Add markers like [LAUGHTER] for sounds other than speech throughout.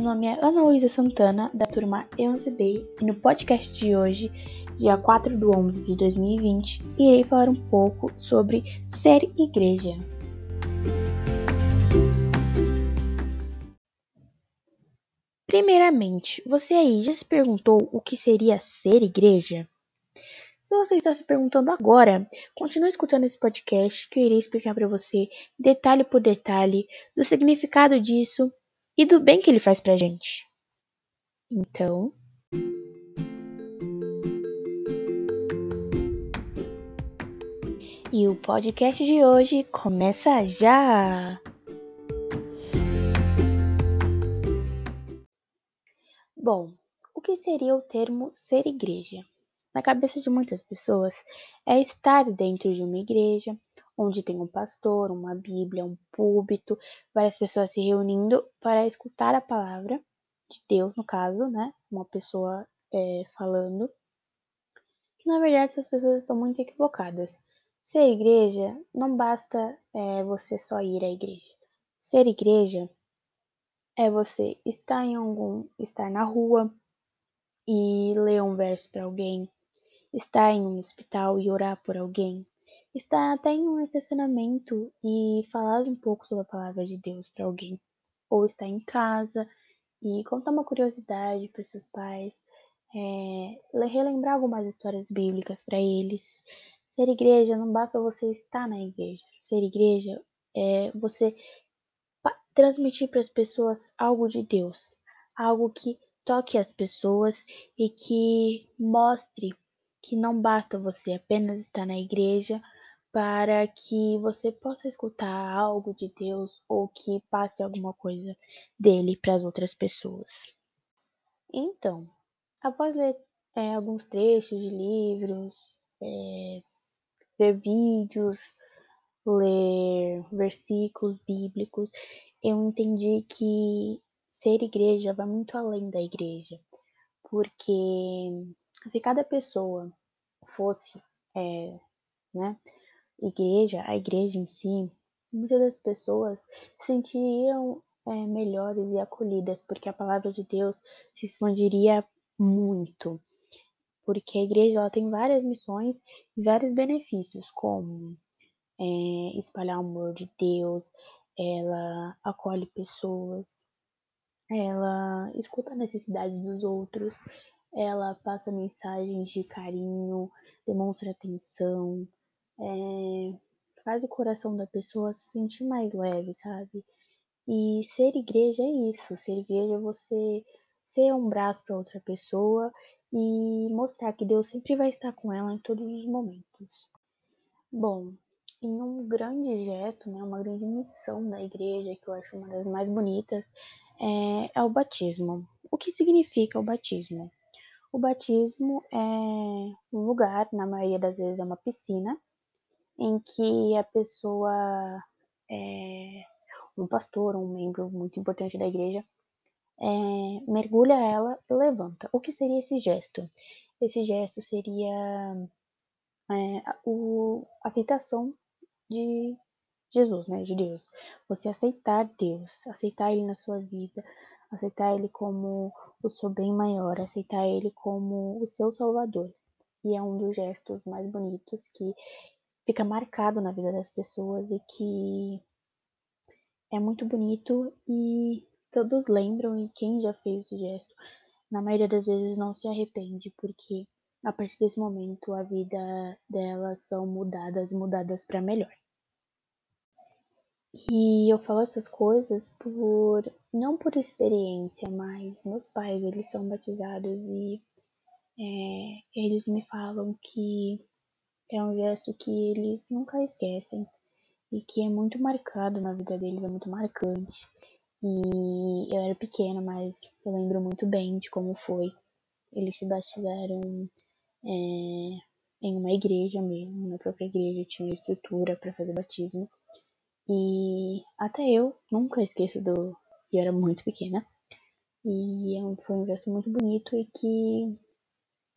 Meu nome é Ana Luísa Santana, da turma E11B, e no podcast de hoje, dia 4 de 11 de 2020, irei falar um pouco sobre ser igreja. Primeiramente, você aí já se perguntou o que seria ser igreja? Se você está se perguntando agora, continue escutando esse podcast que eu irei explicar para você, detalhe por detalhe, do significado disso e do bem que ele faz pra gente. Então. E o podcast de hoje começa já! Bom, o que seria o termo ser igreja? Na cabeça de muitas pessoas, é estar dentro de uma igreja, onde tem um pastor, uma Bíblia, um púlpito, várias pessoas se reunindo para escutar a palavra de Deus, no caso, né? Uma pessoa é, falando. Na verdade, essas pessoas estão muito equivocadas. Ser igreja não basta é, você só ir à igreja. Ser igreja é você estar em algum, estar na rua e ler um verso para alguém, estar em um hospital e orar por alguém, estar até em um estacionamento e falar um pouco sobre a palavra de Deus para alguém, ou estar em casa e contar uma curiosidade para seus pais, é, relembrar algumas histórias bíblicas para eles. Ser igreja não basta você estar na igreja. Ser igreja é você transmitir para as pessoas algo de Deus, algo que toque as pessoas e que mostre que não basta você apenas estar na igreja para que você possa escutar algo de Deus ou que passe alguma coisa dele para as outras pessoas. Então, após ler é, alguns trechos de livros, é, ver vídeos, ler versículos bíblicos, eu entendi que ser igreja vai muito além da igreja, porque se cada pessoa fosse, é, né, igreja, a igreja em si, muitas das pessoas se sentiriam é, melhores e acolhidas, porque a palavra de Deus se expandiria muito. Porque a igreja ela tem várias missões e vários benefícios, como é, espalhar o amor de Deus, ela acolhe pessoas, ela escuta a necessidade dos outros, ela passa mensagens de carinho, demonstra atenção, é, faz o coração da pessoa se sentir mais leve, sabe? E ser igreja é isso. Ser igreja é você ser um braço para outra pessoa e mostrar que Deus sempre vai estar com ela em todos os momentos. Bom, em um grande gesto, né, uma grande missão da igreja, que eu acho uma das mais bonitas, é, é o batismo. O que significa o batismo? O batismo é um lugar, na maioria das vezes é uma piscina, em que a pessoa, é, um pastor, um membro muito importante da igreja, é, mergulha ela e levanta. O que seria esse gesto? Esse gesto seria é, o, a aceitação de Jesus, né, de Deus. Você aceitar Deus, aceitar Ele na sua vida, aceitar Ele como o seu bem maior, aceitar Ele como o seu Salvador. E é um dos gestos mais bonitos que fica marcado na vida das pessoas e que é muito bonito e todos lembram e quem já fez o gesto, na maioria das vezes não se arrepende, porque a partir desse momento a vida delas são mudadas, mudadas para melhor. E eu falo essas coisas por não por experiência, mas meus pais eles são batizados e é, eles me falam que é um gesto que eles nunca esquecem e que é muito marcado na vida deles, é muito marcante. E eu era pequena, mas eu lembro muito bem de como foi. Eles se batizaram é, em uma igreja mesmo, na própria igreja tinha estrutura para fazer batismo. E até eu nunca esqueço do. Eu era muito pequena. E é foi um gesto muito bonito e que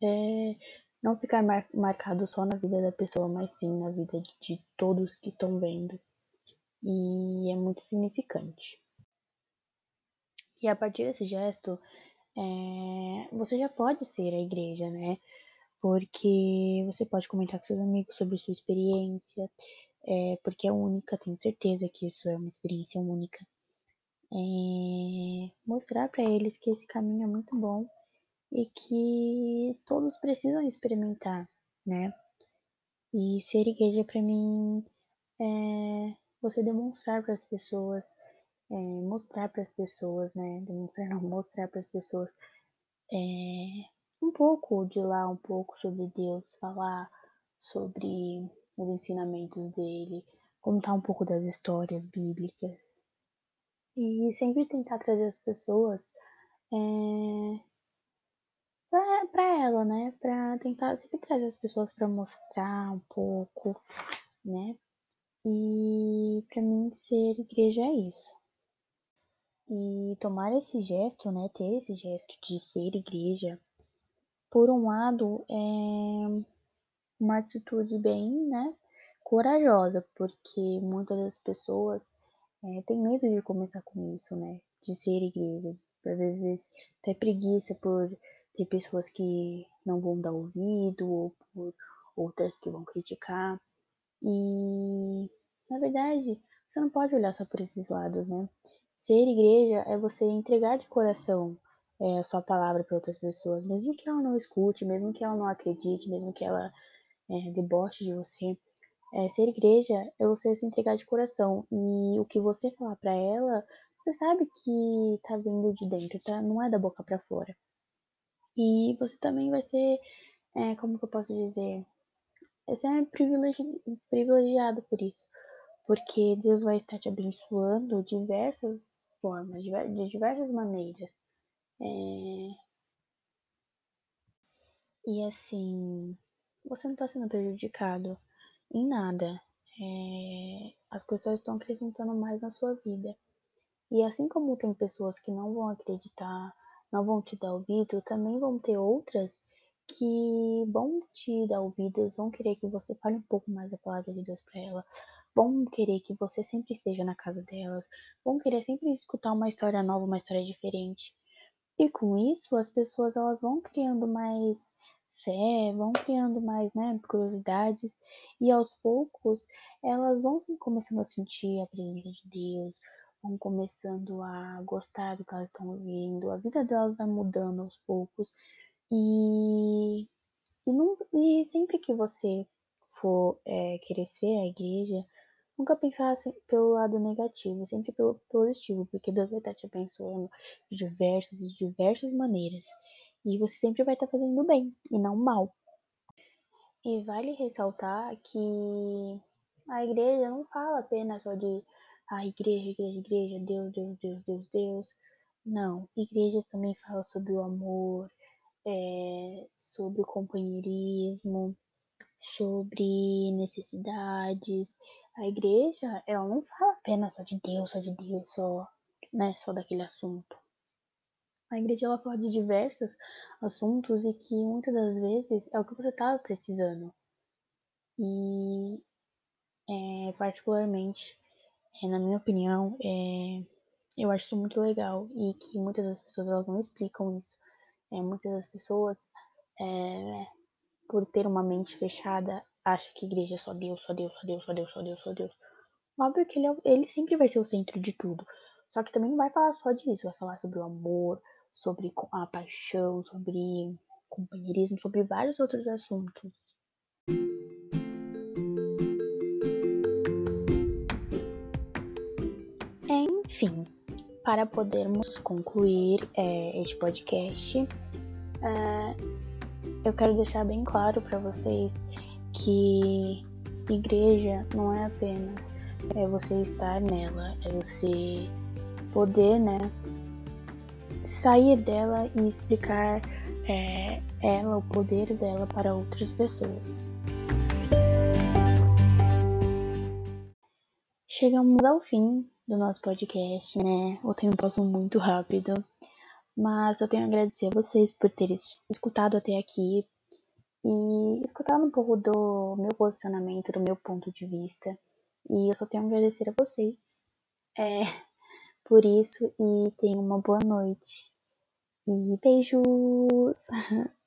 é, não ficar mar marcado só na vida da pessoa, mas sim na vida de, de todos que estão vendo. E é muito significante. E a partir desse gesto, é, você já pode ser a igreja, né? Porque você pode comentar com seus amigos sobre sua experiência, é, porque é única, tenho certeza que isso é uma experiência única. É, mostrar para eles que esse caminho é muito bom e que todos precisam experimentar, né? E ser igreja para mim é você demonstrar para as pessoas, é, mostrar para as pessoas, né? Demonstrar não, mostrar para as pessoas é, um pouco de lá, um pouco sobre Deus, falar sobre os ensinamentos dele, contar um pouco das histórias bíblicas e sempre tentar trazer as pessoas é, para ela, né? Para tentar sempre trazer as pessoas para mostrar um pouco, né? E para mim ser igreja é isso. E tomar esse gesto, né? Ter esse gesto de ser igreja, por um lado, é uma atitude bem, né? Corajosa, porque muitas das pessoas é, têm medo de começar com isso, né? De ser igreja. Às vezes até preguiça por ter pessoas que não vão dar ouvido, ou por outras que vão criticar. E, na verdade, você não pode olhar só por esses lados, né? Ser igreja é você entregar de coração é, a sua palavra para outras pessoas, mesmo que ela não escute, mesmo que ela não acredite, mesmo que ela é, deboche de você. É, ser igreja é você se entregar de coração e o que você falar para ela, você sabe que tá vindo de dentro, tá? Não é da boca para fora. E você também vai ser, é, como que eu posso dizer? Você é privilegi privilegiado por isso. Porque Deus vai estar te abençoando de diversas formas, de diversas maneiras. É... E assim, você não está sendo prejudicado em nada. É... As coisas estão acrescentando mais na sua vida. E assim como tem pessoas que não vão acreditar não vão te dar ouvido, também vão ter outras que vão te dar ouvidos, vão querer que você fale um pouco mais da palavra de Deus para ela, vão querer que você sempre esteja na casa delas, vão querer sempre escutar uma história nova, uma história diferente. E com isso, as pessoas elas vão criando mais fé, vão criando mais, né, curiosidades, e aos poucos elas vão começando a sentir a presença de Deus, vão começando a gostar do que elas estão ouvindo, a vida delas vai mudando aos poucos e, e, não, e sempre que você for é, ser a igreja, nunca pensar assim, pelo lado negativo, sempre pelo positivo, porque Deus vai estar te abençoando de diversas e diversas maneiras. E você sempre vai estar fazendo bem e não mal. E vale ressaltar que a igreja não fala apenas só de a igreja, igreja, igreja, Deus, Deus, Deus, Deus, Deus. Não, igreja também fala sobre o amor, é, sobre o companheirismo, sobre necessidades. A igreja, ela não fala apenas só de Deus, só de Deus, só, né, só daquele assunto. A igreja ela fala de diversos assuntos e que muitas das vezes é o que você estava precisando. E é, particularmente é, na minha opinião, é, eu acho isso muito legal e que muitas das pessoas elas não explicam isso. É, muitas das pessoas, é, por ter uma mente fechada, acham que igreja é só Deus, só Deus, só Deus, só Deus, só Deus, só Deus. Óbvio que ele, é, ele sempre vai ser o centro de tudo. Só que também não vai falar só disso, vai falar sobre o amor, sobre a paixão, sobre companheirismo, sobre vários outros assuntos. Enfim, para podermos concluir é, este podcast, é, eu quero deixar bem claro para vocês que igreja não é apenas é você estar nela, é você poder, né, sair dela e explicar é, ela, o poder dela para outras pessoas. Chegamos ao fim do nosso podcast, né? O tempo passou muito rápido, mas eu tenho a agradecer a vocês por terem escutado até aqui e escutado um pouco do meu posicionamento, do meu ponto de vista. E eu só tenho a agradecer a vocês é, [LAUGHS] por isso e tenha uma boa noite. E beijos! [LAUGHS]